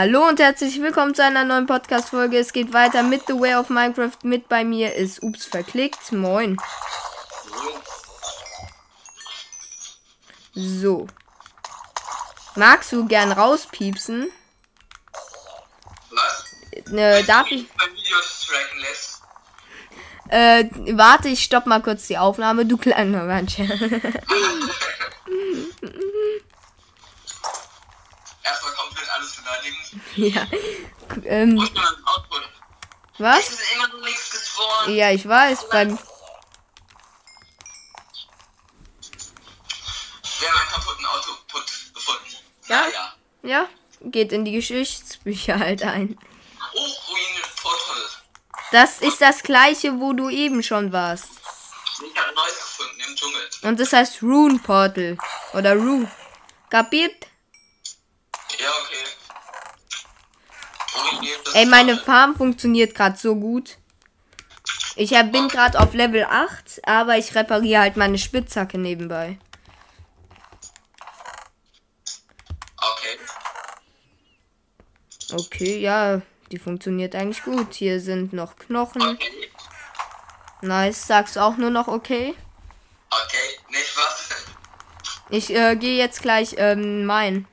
Hallo und herzlich willkommen zu einer neuen Podcast-Folge. Es geht weiter mit The Way of Minecraft. Mit bei mir ist Ups verklickt. Moin. So. Magst du gern rauspiepsen? Was? Äh, darf ich. Äh, warte, ich stopp mal kurz die Aufnahme. Du kleiner Mensch. Erstmal komplett alles beleidigen. Ja. Ähm, was? Ja, ich weiß. Beim. Wir haben einen kaputten Output gefunden. Ja? ja. Ja, geht in die Geschichtsbücher halt ein. Das ist das gleiche, wo du eben schon warst. Ich habe neues gefunden im Dschungel. Und das heißt Rune Portal. Oder Rue. Kapiert? Ja, okay. Ey, meine. Farm funktioniert gerade so gut. Ich bin gerade auf Level 8, aber ich repariere halt meine Spitzhacke nebenbei. Okay. Okay, ja, die funktioniert eigentlich gut. Hier sind noch Knochen. Okay. Nice, sagst du auch nur noch okay? Okay. Nicht was? Ich äh, gehe jetzt gleich ähm, mein.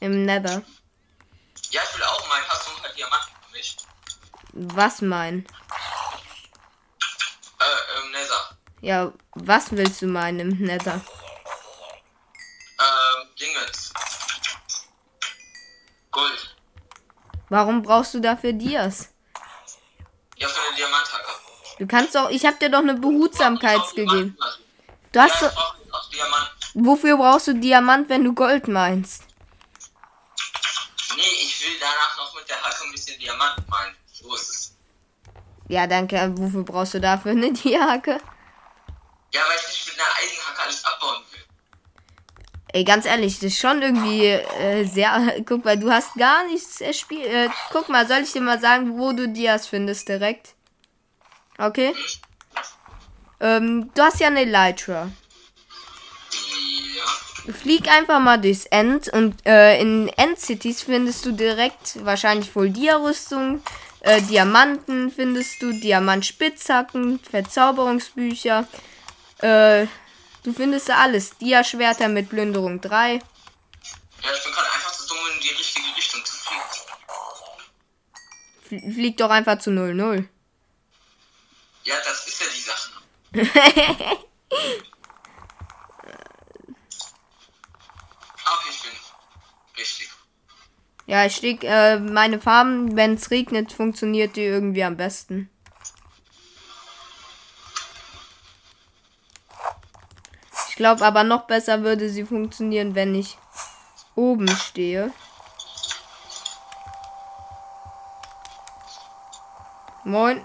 Im Nether. Ja, ich will auch meinen. Hast du ein paar Diamanten für mich? Was mein? Äh, ähm, Nether. Ja, was willst du meinen im Nether? Ähm, Dingens. Gold. Warum brauchst du dafür Dias? Ja, für eine Diamanthacke. Du kannst doch, ich hab dir doch eine Behutsamkeit gegeben. Diamanten. Du hast Ja, doch, wofür brauchst du Diamant, wenn du Gold meinst? Nee, ich will danach noch mit der Hacke ein bisschen Diamanten meinen. So ist es. Ja, danke. Wofür brauchst du dafür eine Diahacke? Ja, weil ich nicht mit einer Eisenhacke alles abbauen will. Ey, ganz ehrlich, das ist schon irgendwie äh, sehr. Guck mal, du hast gar nichts erspielt. Äh, guck mal, soll ich dir mal sagen, wo du Dias findest direkt? Okay? Ähm, du hast ja eine Elytra. Ja. Flieg einfach mal durchs End und äh, in End-Cities findest du direkt wahrscheinlich wohl Dia-Rüstung, äh, Diamanten findest du, Diamantspitzhacken, Verzauberungsbücher, äh, du findest alles. Dia-Schwerter mit Plünderung 3. Ja, ich bin gerade einfach zu dumm, in die richtige Richtung zu fliegen. Fl flieg doch einfach zu 0-0. Ja, das ist ja die Sache. ja, ich steck, äh, meine Farben, wenn es regnet, funktioniert die irgendwie am besten. Ich glaube aber noch besser würde sie funktionieren, wenn ich oben stehe. Moin.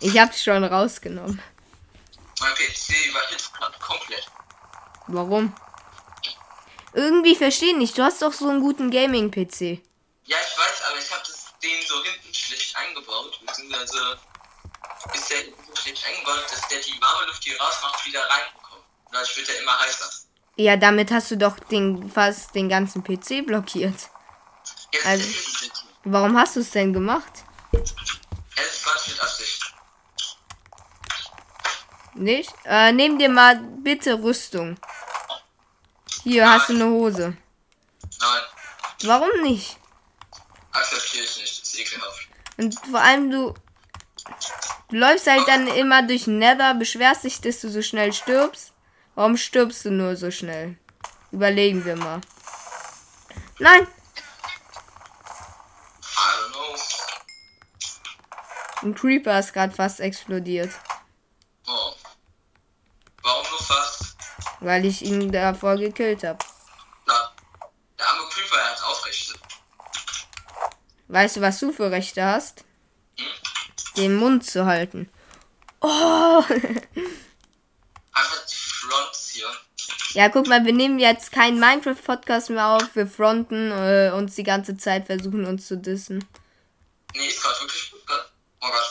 Ich hab's schon rausgenommen. Mein PC überhitzt gerade komplett. Warum? Irgendwie verstehe nicht. Du hast doch so einen guten Gaming-PC. Ja, ich weiß, aber ich habe den so hinten schlecht eingebaut, beziehungsweise ist der hinten so schlecht eingebaut, dass der die warme Luft, die rausmacht, wieder reinbekommt. Und dadurch wird er immer heißer. Ja, damit hast du doch den, fast den ganzen PC blockiert. Jetzt Also- es. Warum hast du es denn gemacht? Er ist ganz mit Absicht. Nicht? Äh, nimm dir mal bitte Rüstung. Hier hast du eine Hose. Nein, Warum nicht? akzeptiere ich nicht. Ist ekelhaft. Und vor allem du, du läufst halt dann immer durch Nether, beschwerst dich, dass du so schnell stirbst. Warum stirbst du nur so schnell? Überlegen wir mal. Nein, ein Creeper ist gerade fast explodiert, weil ich ihn davor gekillt habe. Na, der arme Creeper, er hat Aufrechte. Weißt du, was du für Rechte hast? Hm? Den Mund zu halten. Oh! Einfach die Fronts hier. Ja, guck mal, wir nehmen jetzt keinen Minecraft-Podcast mehr auf. Wir fronten äh, uns die ganze Zeit, versuchen uns zu dissen. Nee, ist gerade wirklich gut, gell? Oh Gott.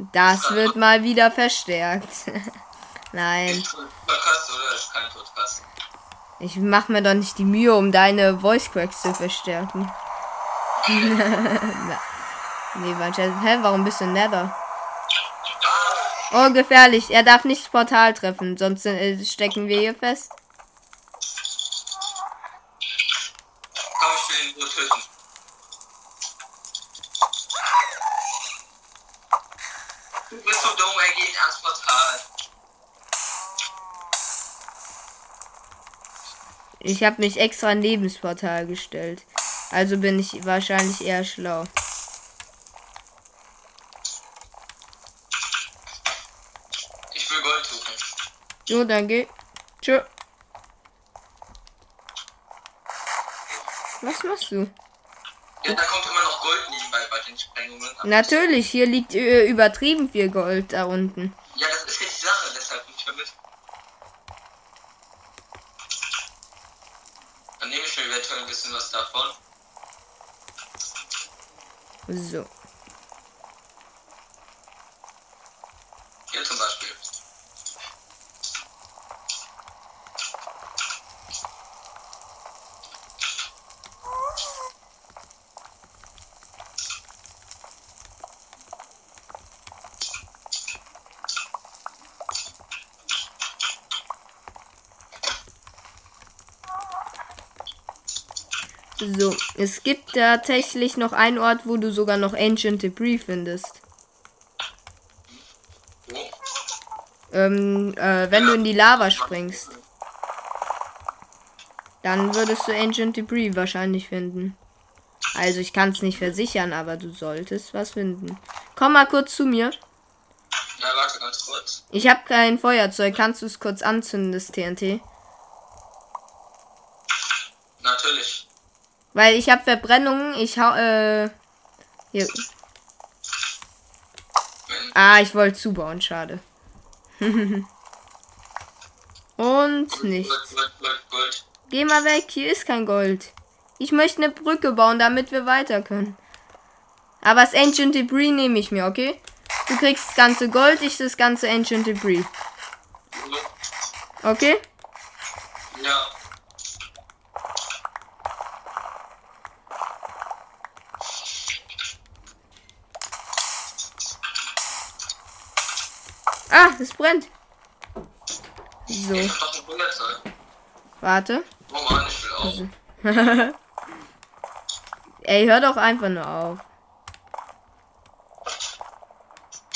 Das wird mal wieder verstärkt. Nein. Ist Podcast oder ist kein Podcast? Ich mach mir doch nicht die Mühe, um deine Voice Cracks zu verstärken. Nee, mein Schatz. Hä, warum bist du in Nether? Ah, Oh, gefährlich. Er darf nicht das Portal treffen, sonst äh, stecken wir hier fest. komm, ich will ihn nur töten. Du bist so dumm, er geht ans Portal. Ich habe mich extra neben das Portal gestellt. Also bin ich wahrscheinlich eher schlau. Ich will Gold suchen. Jo, dann geh. Tschö. Was machst du? Ja, da kommt immer noch Gold nebenbei bei den Sprengungen. Natürlich, hier liegt äh, übertrieben viel Gold da unten. Ja, das ist ja die Sache, deshalb nicht damit. Dann nehme ich mir eventuell ein bisschen was davon. So. Hier zum Beispiel. So. Es gibt tatsächlich noch einen Ort, wo du sogar noch Ancient Debris findest. Ähm, äh, wenn du in die Lava springst, dann würdest du Ancient Debris wahrscheinlich finden. Also ich kann es nicht versichern, aber du solltest was finden. Komm mal kurz zu mir. Ja, warte ganz kurz. Ich habe kein Feuerzeug. Kannst du es kurz anzünden, das TNT? Natürlich. Weil ich habe Verbrennungen. Ich hau, äh. Hier. Ah, ich wollte zubauen, schade. Und nicht. Geh mal weg, hier ist kein Gold. Ich möchte eine Brücke bauen, damit wir weiter können. Aber das Ancient Debris nehme ich mir, okay? Du kriegst das ganze Gold, ich das ganze Ancient Debris. Okay? Ja. Ah, es brennt. So, warte. Auch. Ey, hör doch einfach nur auf.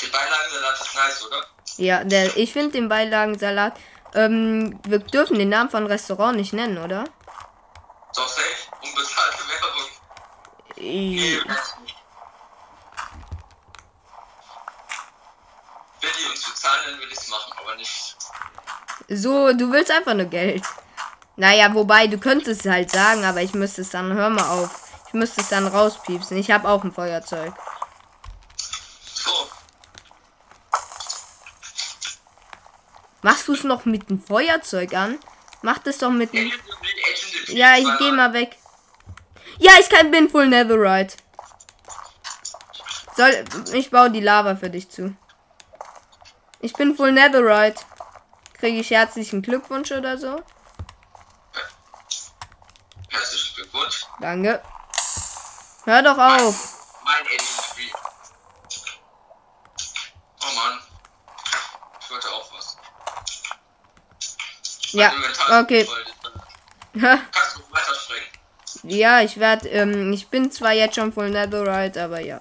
Die Beilagensalat ist nice, oder? Ja, der, ich finde den Beilagensalat. Ähm, wir dürfen den Namen von Restaurant nicht nennen, oder? Doch safe. Unbezahlte Werbung. Nee, I- weiß nicht. Wenn die uns bezahlen, dann will ich's machen, aber nicht. So, du willst einfach nur Geld. Naja, wobei, du könntest es halt sagen, aber ich müsste es dann, hör mal auf. Ich müsste es dann rauspiepsen. Ich habe auch ein Feuerzeug. So. Machst du es noch mit dem Feuerzeug an? Mach das doch mit dem. Ja, ich zweimal. geh mal weg. Ja, ich kann, bin full Netherite. Soll, ich baue die Lava für dich zu. Ich bin full Netherite. Kriege ich herzlichen Glückwunsch oder so? Herzlichen Glückwunsch. Danke. Hör doch auf. Mein Debris. Oh Mann. Ich wollte auch was. Ja, okay. Kannst du weiter springen? Ja, ich werde, ähm, ich bin zwar jetzt schon voll Netherite, aber ja.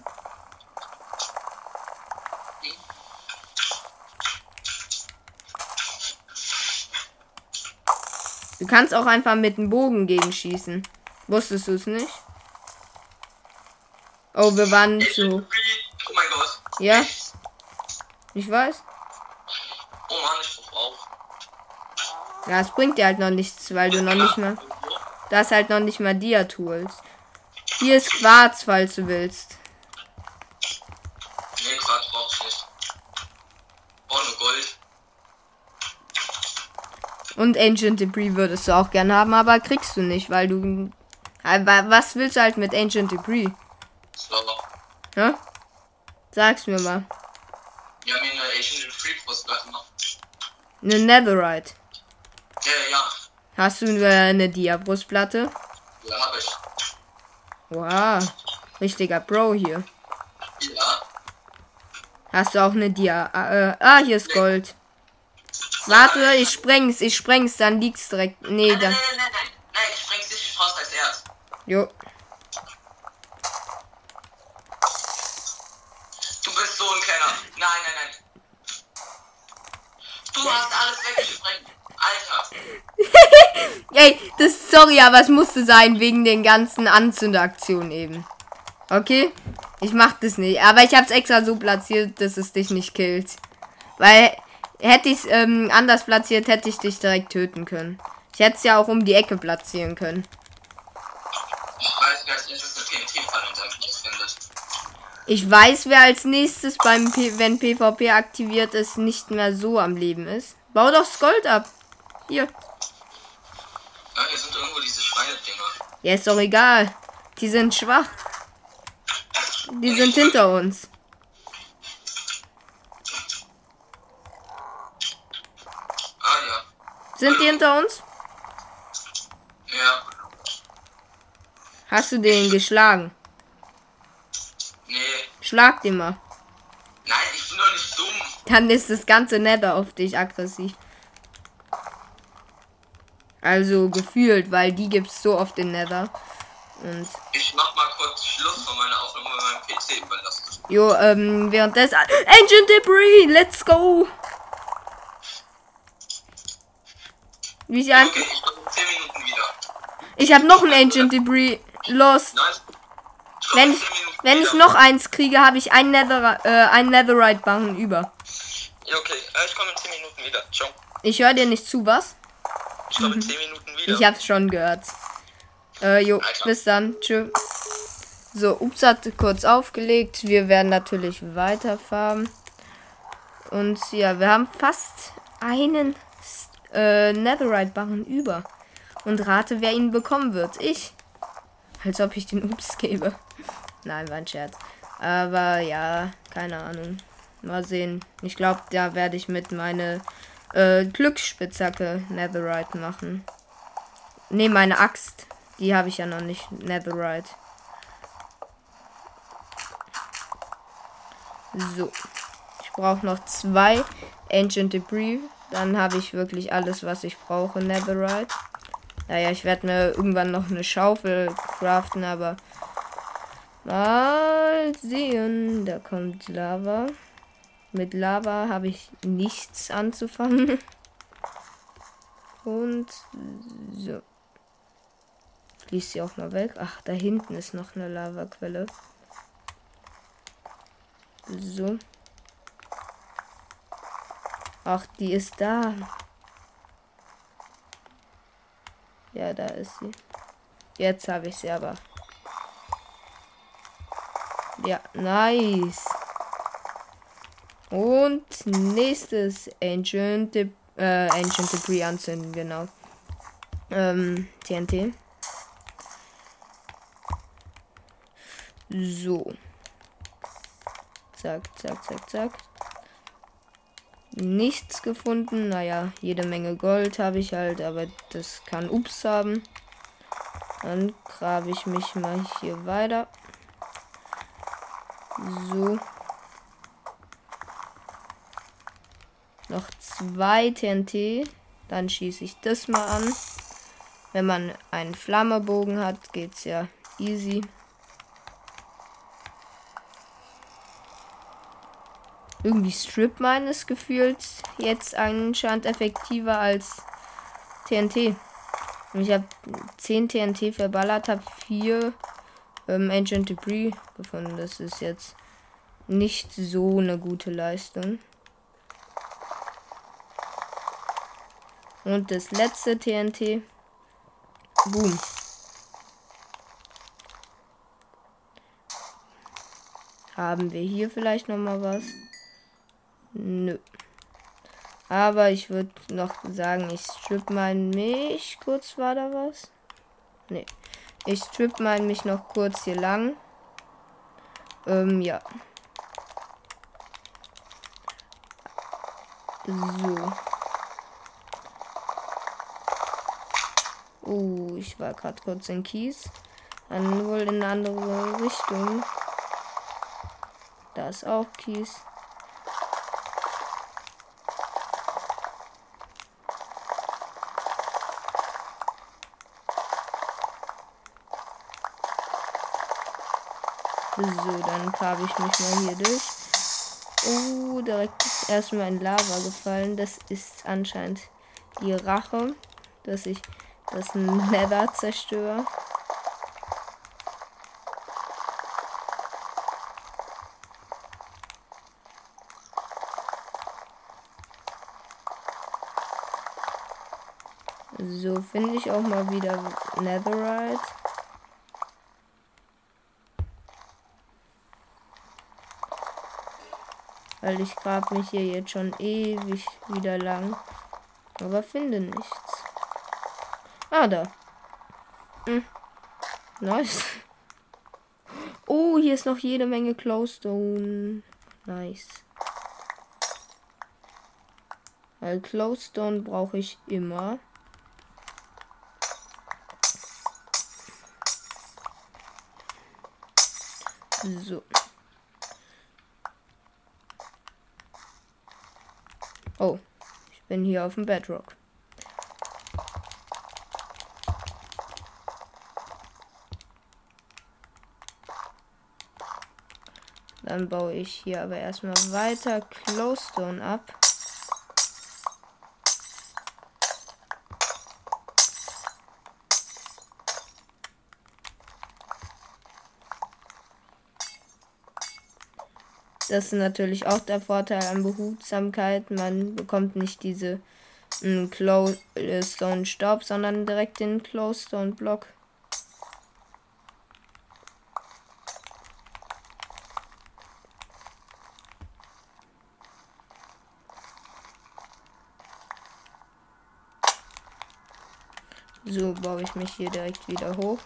Du kannst auch einfach mit dem Bogen gegenschießen. Wusstest du es nicht? Oh, wir waren zu. Oh mein Gott. Ja. Ich weiß. Oh Mann, ich brauch auch. Ja, es bringt dir halt noch nichts, weil du noch nicht mal. Da ist halt noch nicht mal Dia-Tools. Hier ist Quarz, falls du willst. Nee, Quatsch brauch ich nicht. Oh, nur Gold. Und Ancient Debris würdest du auch gern haben, aber kriegst du nicht, weil du. Aber was willst du halt mit Ancient Debris? So. Hä? Sag's mir mal. Haben hier eine Asian Free Brustplatte gemacht. Eine Netherite. Ja, ja, Hast du äh, eine Dia-Brustplatte? ja, hab ich. Wow. Richtiger Bro hier. Ja. Hast du auch eine Dia? Äh, ah, hier ist Gold. Warte, ich spreng's, ich spreng's, dann liegt's direkt. Nee, Nein, nein, dann. nein, nein, nein. Nein, ich spreng's nicht, ich brauch's als erst. Jo. Du bist so ein kleiner. Nein, nein, nein. Du hast alles weggesprengt. Alter. Ey, das sorry, aber es musste sein wegen den ganzen Anzündaktionen eben. Okay? Ich mach das nicht. Aber ich hab's extra so platziert, dass es dich nicht killt. Weil hätte ich ähm, anders platziert, hätte ich dich direkt töten können. Ich hätte es ja auch um die Ecke platzieren können. Ich weiß gar nicht, dass eine TNT-Falle unter dem Fuß findet. Ich weiß, wer als nächstes beim P wenn PvP aktiviert ist, nicht mehr so am Leben ist. Bau doch das Gold ab. Hier. Ja, hier sind irgendwo diese Schweinedinger. Ja, ist doch egal. Die sind schwach. Die sind hinter uns. Ah, ja. Sind die hinter uns? Ja. Hast du den geschlagen? Nee. Schlag den mal. Nein, ich bin doch nicht dumm. Dann ist das ganze Nether auf dich aggressiv. Also gefühlt, weil die gibt's so oft in Nether. Und Ich mach mal kurz Schluss von meiner Aufnahme mit meinem PC überlassen. jo, ähm, währenddessen. Ancient Debris, let's go! Wie sie ein Okay, ich komme in 10 Minuten wieder. Ich habe noch ein Ancient Debris. Los. Nein. Ich komme Wenn ich, 10 Minuten wenn ich noch eins kriege, habe ich ein Nether, äh, ein Netherite Barren über. Ja, okay. Äh, ich komme in 10 Minuten wieder. Ciao. Ich höre dir nicht zu, was? Ich komme in 10 Minuten wieder. Ich hab's schon gehört. Äh, jo, Alter. bis dann. Tschö. So, Ups hat kurz aufgelegt. Wir werden natürlich weiterfahren. Und ja, wir haben fast einen äh, Netherite-Barren über. Und rate, wer ihn bekommen wird. Ich. Als ob ich den Ups gebe. Nein, war ein Scherz. Aber ja, keine Ahnung. Mal sehen. Ich glaube, da werde ich mit meine äh, Glücksspitzhacke Netherite machen. Ne, meine Axt. Die habe ich ja noch nicht. Netherite. So. Ich brauche noch zwei Ancient Debris. Dann habe ich wirklich alles, was ich brauche. Netherite. Naja, ich werde mir irgendwann noch eine Schaufel craften, aber mal sehen. Da kommt Lava. Mit Lava habe ich nichts anzufangen. Und so. Fließt sie auch mal weg. Ach, da hinten ist noch eine Lavaquelle. So. Ach, die ist da. Ja, da ist sie. Jetzt habe ich sie aber. Ja, nice. Und nächstes Ancient, äh, Ancient Debris anzünden, genau. Ähm, TNT. So. Zack, zack, zack, zack. Nichts gefunden. Naja, jede Menge Gold habe ich halt, aber das kann Ups haben. Dann grabe ich mich mal hier weiter. So. Noch zwei TNT. Dann schieße ich das mal an. Wenn man einen Flammebogen hat, geht's ja easy. Irgendwie Strip meines Gefühls jetzt anscheinend effektiver als TNT. Und ich habe 10 TNT verballert, habe 4 ähm, Ancient Debris gefunden. Das ist jetzt nicht so eine gute Leistung. Und das letzte TNT. Boom. Haben wir hier vielleicht noch mal was? Nö. Aber ich würde noch sagen, ich strip mal mich. Kurz war da was? Nee. Ich strip mal mich noch kurz hier lang. Ähm, ja. So. Oh, ich war gerade kurz in Kies. Dann wohl in eine andere Richtung. Da ist auch Kies. So, dann grabe ich mich mal hier durch. Oh, direkt erstmal in Lava gefallen. Das ist anscheinend die Rache, dass ich das Nether zerstöre. So finde ich auch mal wieder Netherite. Weil ich grab mich hier jetzt schon ewig wieder lang. Aber finde nichts. Ah, da. Hm. Nice. Oh, hier ist noch jede Menge Closestone. Nice. Weil Closestone brauche ich immer. So. Oh, ich bin hier auf dem Bedrock. Dann baue ich hier aber erstmal weiter Closestone ab. Das ist natürlich auch der Vorteil an Behutsamkeit. Man bekommt nicht diese mm, Closestone Staub, sondern direkt den Closestone Block. So baue ich mich hier direkt wieder hoch.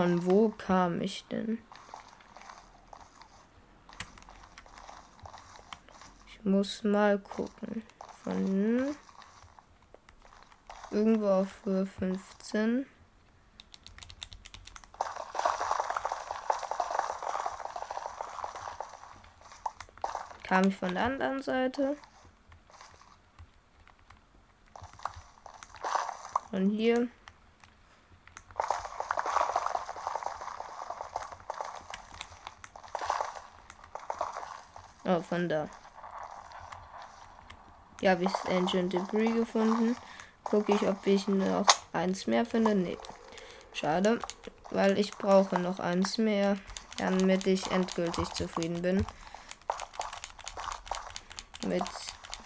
Von wo kam ich denn? Ich muss mal gucken. Von irgendwo auf Höhe 15. Kam ich von der anderen Seite? Von hier. Da. Hier habe ich Ancient Debris gefunden. Gucke ich, ob ich noch eins mehr finde. Nee. Schade, weil ich brauche noch eins mehr, damit ich endgültig zufrieden bin. Mit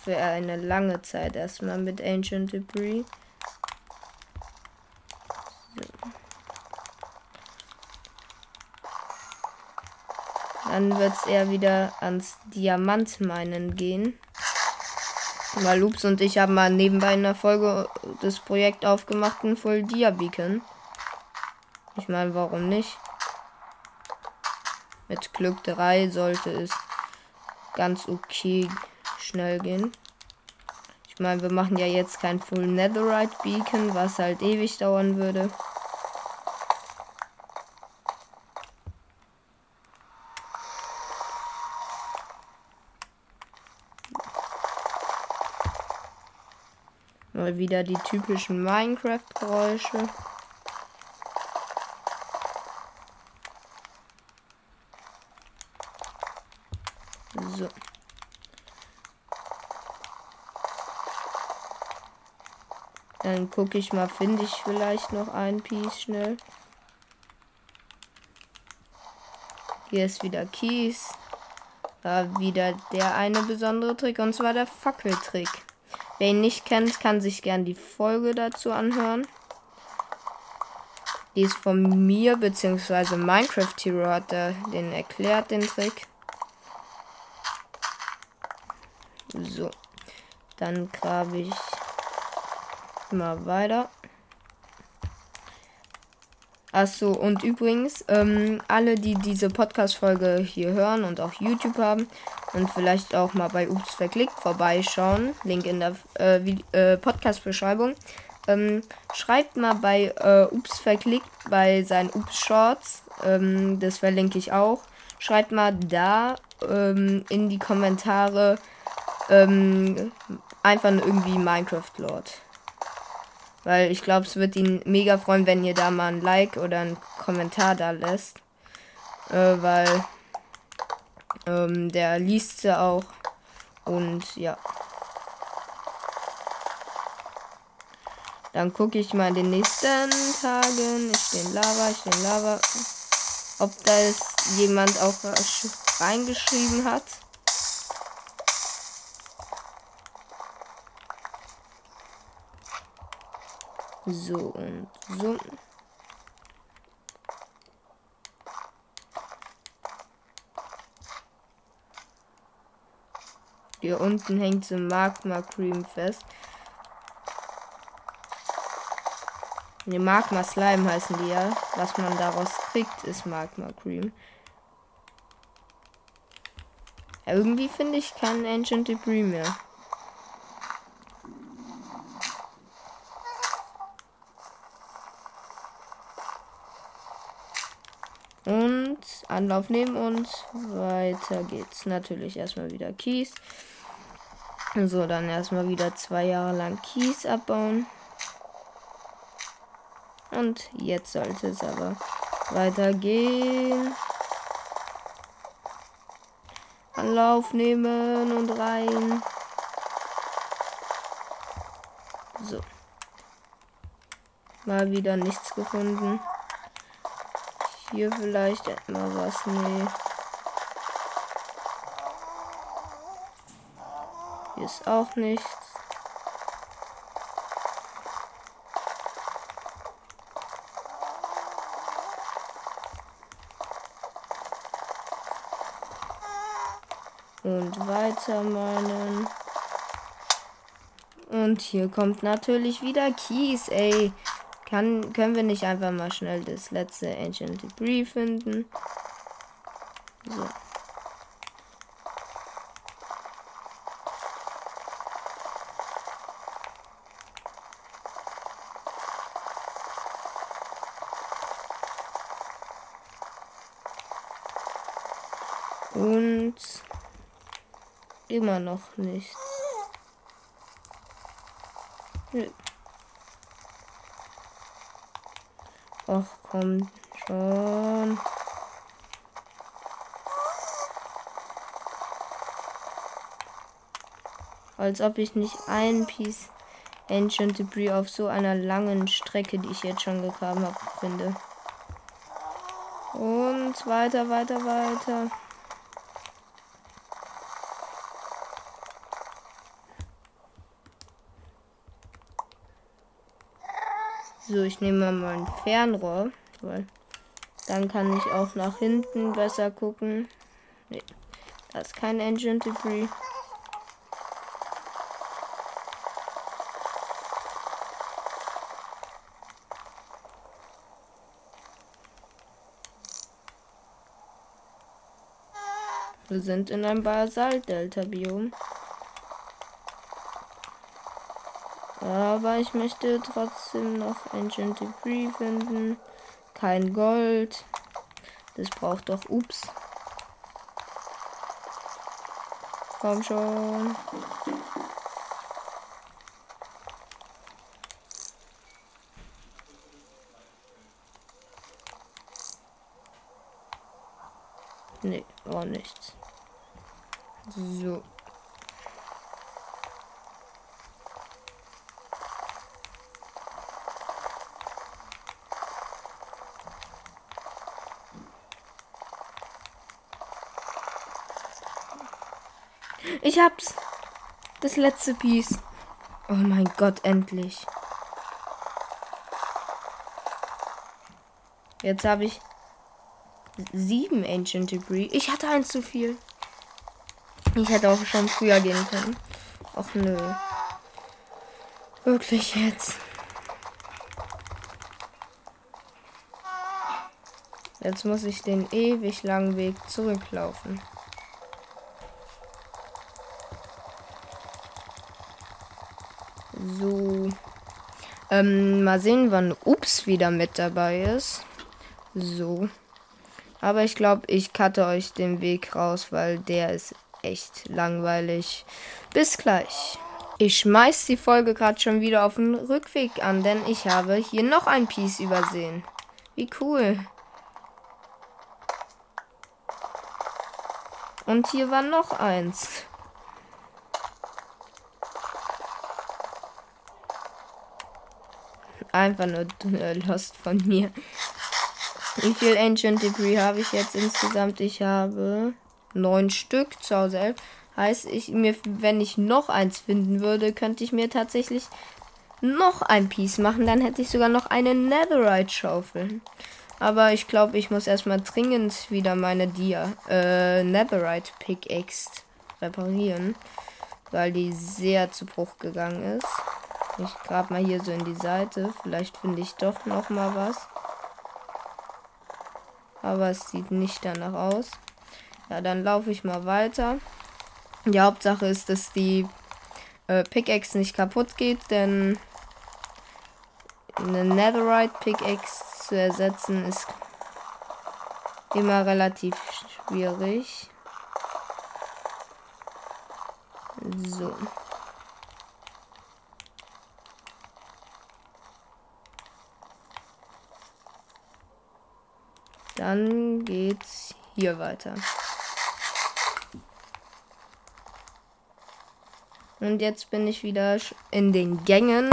für eine lange Zeit erstmal mit Ancient Debris. Dann wird es eher wieder ans Diamantmeinen gehen. Weil Loops und ich haben mal nebenbei in der Folge das Projekt aufgemacht, ein Full Dia Beacon. Ich meine, warum nicht? Mit Glück 3 sollte es ganz okay schnell gehen. Ich meine, wir machen ja jetzt kein Full Netherite Beacon, was halt ewig dauern würde. Wieder die typischen Minecraft-Geräusche. So. Dann gucke ich mal, finde ich vielleicht noch ein Piece schnell. Hier ist wieder Kies. Da wieder der eine besondere Trick und zwar der Fackeltrick. Wer ihn nicht kennt, kann sich gern die Folge dazu anhören. Die ist von mir, beziehungsweise Minecraft Hero hat er den erklärt, den Trick. So. Dann grabe ich mal weiter. Achso, und übrigens, ähm, alle, die diese Podcast-Folge hier hören und auch YouTube haben und vielleicht auch mal bei Ups verklickt vorbeischauen, Link in der äh, äh, Podcast-Beschreibung, ähm, schreibt mal bei äh, Ups verklickt bei seinen Ups Shorts, ähm, das verlinke ich auch, schreibt mal da ähm, in die Kommentare ähm, einfach irgendwie Minecraft Lord. Weil ich glaube, es wird ihn mega freuen, wenn ihr da mal ein Like oder einen Kommentar da lässt. Äh, weil ähm, der liest sie auch. Und ja. Dann gucke ich mal in den nächsten Tagen. Ich stehe in Lava, ich stehe in Lava. Ob da ist jemand auch reingeschrieben hat. So und so. Hier unten hängt so Magma Cream fest. Ne, Magma Slime heißen die ja. Was man daraus kriegt, ist Magma Cream. Irgendwie finde ich kein Ancient Debris mehr. Und Anlauf nehmen und weiter geht's. Natürlich erstmal wieder Kies. So, dann erstmal wieder zwei Jahre lang Kies abbauen. Und jetzt sollte es aber weitergehen. Anlauf nehmen und rein. So. Mal wieder nichts gefunden. Hier vielleicht mal was. Nee. Hier ist auch nichts. Und weiter meinen. Und hier kommt natürlich wieder Kies, ey. Kann, können wir nicht einfach mal schnell das letzte Ancient Debris finden? So. Und immer noch nichts. Nö. Ach komm schon. Als ob ich nicht ein Piece Ancient Debris auf so einer langen Strecke, die ich jetzt schon gegraben habe, finde. Und weiter, weiter, weiter. So, ich nehme mal ein Fernrohr, weil dann kann ich auch nach hinten besser gucken. Nee, da ist kein Engine Debris. Wir sind in einem Basalt-Delta-Biom. Aber ich möchte trotzdem noch Ancient Debris finden. Kein Gold. Das braucht doch Ups. Komm schon. Nee, auch nichts. So. Ich hab's. Das letzte Piece. Oh mein Gott, endlich. Jetzt habe ich sieben Ancient Debris. Ich hatte eins zu viel. Ich hätte auch schon früher gehen können. Ach nö. Wirklich jetzt. Jetzt muss ich den ewig langen Weg zurücklaufen. So. Ähm, mal sehen, wann Ups wieder mit dabei ist. So. Aber ich glaube, ich cutte euch den Weg raus, weil der ist echt langweilig. Bis gleich. Ich schmeiß die Folge gerade schon wieder auf den Rückweg an, denn ich habe hier noch ein Piece übersehen. Wie cool. Und hier war noch eins. Einfach nur Lost von mir. Wie viel Ancient Debris habe ich jetzt insgesamt? Ich habe neun Stück zu Hause. Heißt, ich mir, wenn ich noch eins finden würde, könnte ich mir tatsächlich noch ein Piece machen. Dann hätte ich sogar noch eine Netherite-Schaufel. Aber ich glaube, ich muss erstmal dringend wieder meine Dia, äh, Netherite Pickaxe reparieren. Weil die sehr zu Bruch gegangen ist. Ich grab mal hier so in die Seite. Vielleicht finde ich doch noch mal was. Aber es sieht nicht danach aus. Ja, dann laufe ich mal weiter. Die Hauptsache ist, dass die äh, Pickaxe nicht kaputt geht, denn eine Netherite Pickaxe zu ersetzen ist immer relativ schwierig. So. Dann geht's hier weiter. Und jetzt bin ich wieder in den Gängen,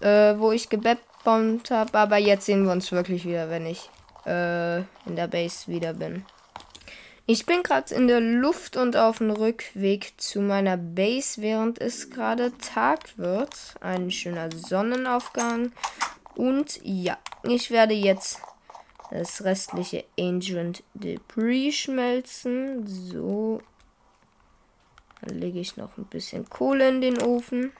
äh, wo ich gebombt habe. Aber jetzt sehen wir uns wirklich wieder, wenn ich äh, in der Base wieder bin. Ich bin gerade in der Luft und auf dem Rückweg zu meiner Base, während es gerade Tag wird. Ein schöner Sonnenaufgang. Und ja, ich werde jetzt das restliche Ancient Debris schmelzen. So, dann lege ich noch ein bisschen Kohle in den Ofen.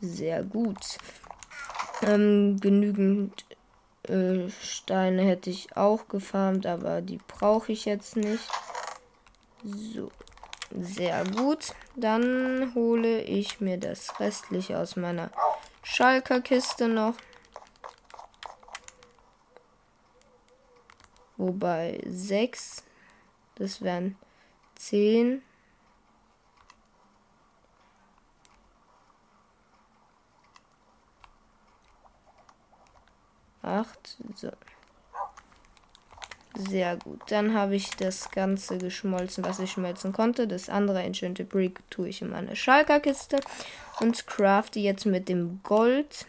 Sehr gut. Ähm, genügend äh, Steine hätte ich auch gefarmt, aber die brauche ich jetzt nicht. So, sehr gut. Dann hole ich mir das restliche aus meiner Schalker-Kiste noch. Wobei 6 das wären 10. Acht. So. Sehr gut. Dann habe ich das Ganze geschmolzen, was ich schmelzen konnte. Das andere Enchanted Brick tue ich in meine Schalker-Kiste und crafte jetzt mit dem Gold.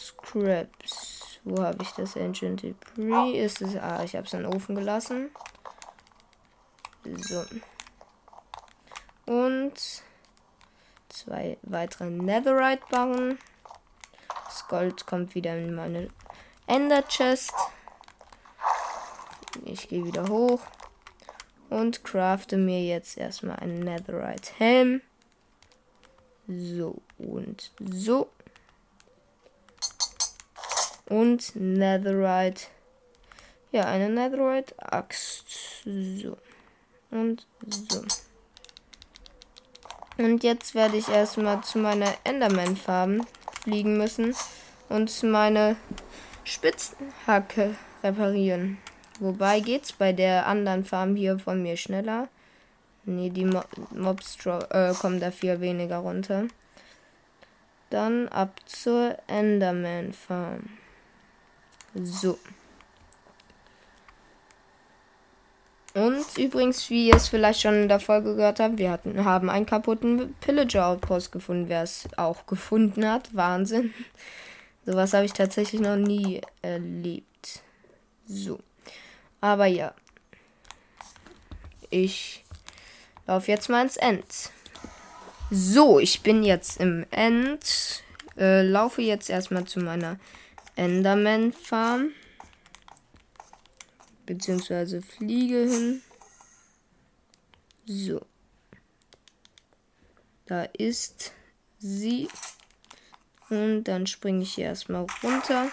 Scraps. Wo habe ich das Ancient Debris? Ist es. Ah, ich habe es in den Ofen gelassen. So. Und zwei weitere Netherite-Barren. Das Gold kommt wieder in meine Ender Chest. Ich gehe wieder hoch und crafte mir jetzt erstmal einen Netherite Helm. So und so und Netherite. Ja, eine Netherite Axt. So. Und so. Und jetzt werde ich erstmal zu meiner Enderman Farm fliegen müssen und meine Spitzenhacke reparieren. Wobei geht's bei der anderen Farm hier von mir schneller. Nee, die Mo Mobs äh, kommen dafür weniger runter. Dann ab zur Enderman Farm. So. Und übrigens, wie ihr es vielleicht schon in der Folge gehört habt, wir hatten, haben einen kaputten Pillager-Outpost gefunden. Wer es auch gefunden hat, Wahnsinn. Sowas habe ich tatsächlich noch nie erlebt. So. Aber ja. Ich laufe jetzt mal ins End. So, ich bin jetzt im End. Äh, laufe jetzt erstmal zu meiner Enderman Farm. Beziehungsweise fliege hin. So. Da ist sie. Und dann springe ich hier erstmal runter.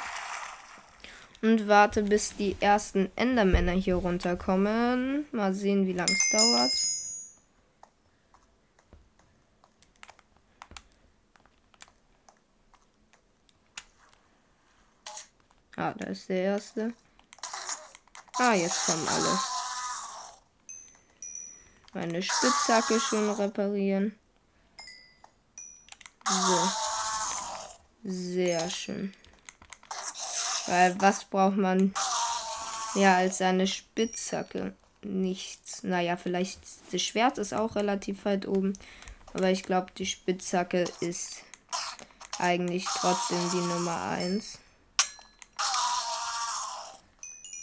Und warte, bis die ersten Endermänner hier runterkommen. Mal sehen, wie lange es dauert. Ah, da ist der erste. Ah, jetzt kommen alle. Meine Spitzhacke schon reparieren. So. Sehr schön. Weil was braucht man mehr als eine Spitzhacke? Nichts. Naja, vielleicht das Schwert ist auch relativ weit oben. Aber ich glaube, die Spitzhacke ist eigentlich trotzdem die Nummer 1.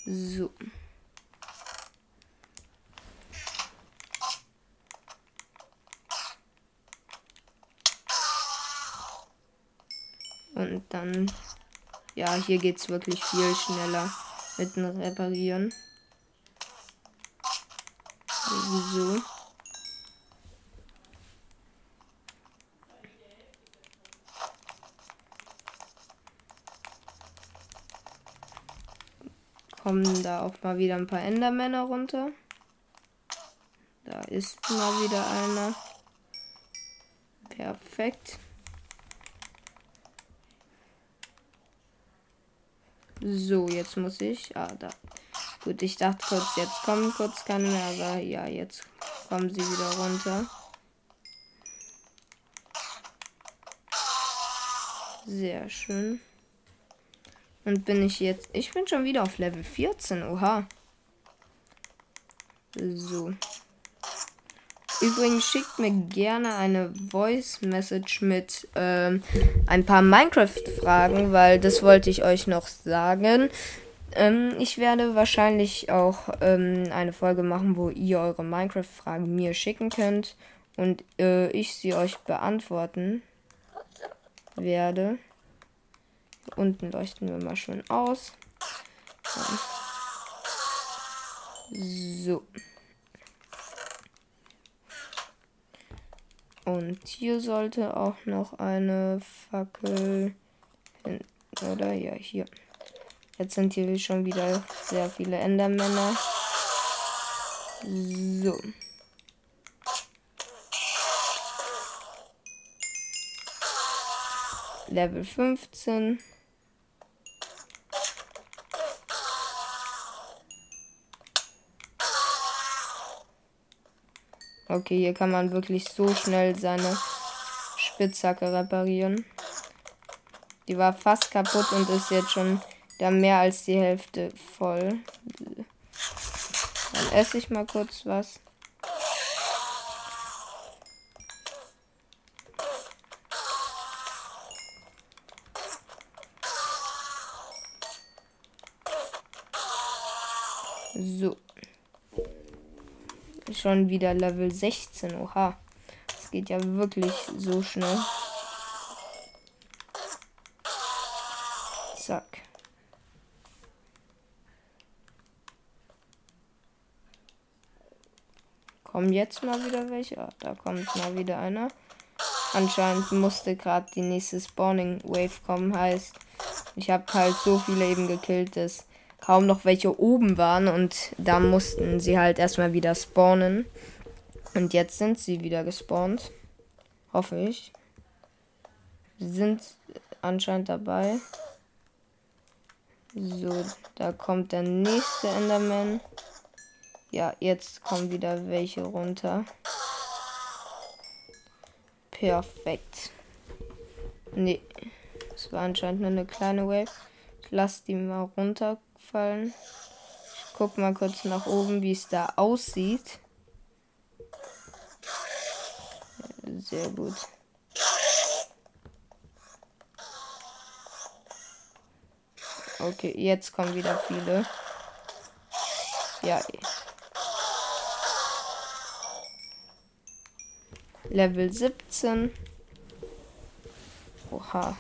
So. Und dann, ja, hier geht es wirklich viel schneller mit dem Reparieren. So. Kommen da auch mal wieder ein paar Endermänner runter. Da ist mal wieder einer. Perfekt. So, jetzt muss ich. Ah, da. Gut, ich dachte kurz, jetzt kommen kurz keine mehr, aber ja, jetzt kommen sie wieder runter. Sehr schön. Und bin ich jetzt. Ich bin schon wieder auf Level 14. Oha. So. Übrigens schickt mir gerne eine Voice Message mit ähm, ein paar Minecraft-Fragen, weil das wollte ich euch noch sagen. Ähm, ich werde wahrscheinlich auch ähm, eine Folge machen, wo ihr eure Minecraft-Fragen mir schicken könnt und äh, ich sie euch beantworten werde. Unten leuchten wir mal schön aus. So. Und hier sollte auch noch eine Fackel hin, oder? Ja, hier. Jetzt sind hier schon wieder sehr viele Endermänner. So. Level 15. Okay, hier kann man wirklich so schnell seine Spitzhacke reparieren. Die war fast kaputt und ist jetzt schon da mehr als die Hälfte voll. Dann esse ich mal kurz was. So schon wieder Level 16. Oha. Das geht ja wirklich so schnell. Zack. Kommen jetzt mal wieder welche? Ah, da kommt mal wieder einer. Anscheinend musste gerade die nächste Spawning Wave kommen. Heißt, ich habe halt so viele eben gekillt, dass kaum noch welche oben waren und da mussten sie halt erstmal wieder spawnen. Und jetzt sind sie wieder gespawnt. Hoffe ich. Sie sind anscheinend dabei. So, da kommt der nächste Enderman. Ja, jetzt kommen wieder welche runter. Perfekt. Nee, das war anscheinend nur eine kleine Wave. Ich lasse die mal runter fallen. Ich guck mal kurz nach oben, wie es da aussieht. Sehr gut. Okay, jetzt kommen wieder viele. Ja. Level 17. Oha.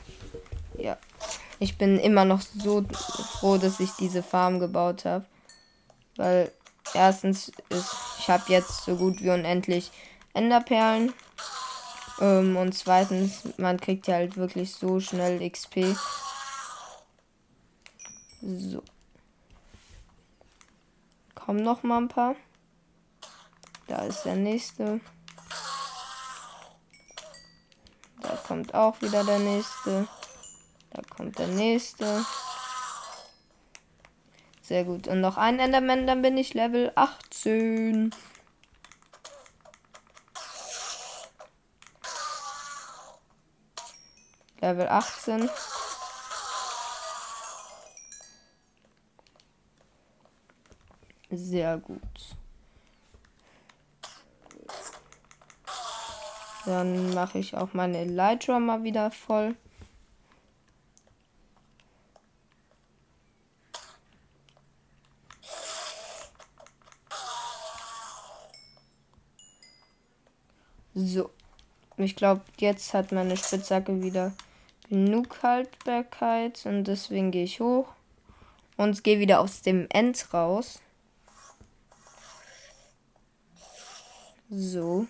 Ich bin immer noch so froh, dass ich diese Farm gebaut habe. Weil erstens ist, ich habe jetzt so gut wie unendlich Enderperlen. Ähm, und zweitens, man kriegt ja halt wirklich so schnell XP. So. Kommen noch mal ein paar. Da ist der nächste. Da kommt auch wieder der nächste. Da kommt der nächste. Sehr gut. Und noch ein Enderman, dann bin ich Level 18. Level 18. Sehr gut. Dann mache ich auch meine Elytra mal wieder voll. So. Ich glaube, jetzt hat meine Spitzhacke wieder genug Haltbarkeit und deswegen gehe ich hoch und gehe wieder aus dem End raus. So.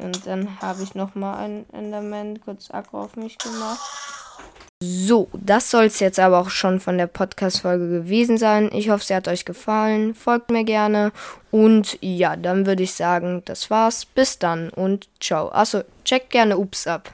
Und dann habe ich noch mal einen Enderman kurz Aggro auf mich gemacht. So, das soll es jetzt aber auch schon von der Podcast-Folge gewesen sein. Ich hoffe, sie hat euch gefallen. Folgt mir gerne. Und ja, dann würde ich sagen, das war's. Bis dann und ciao. Achso, checkt gerne Ups ab.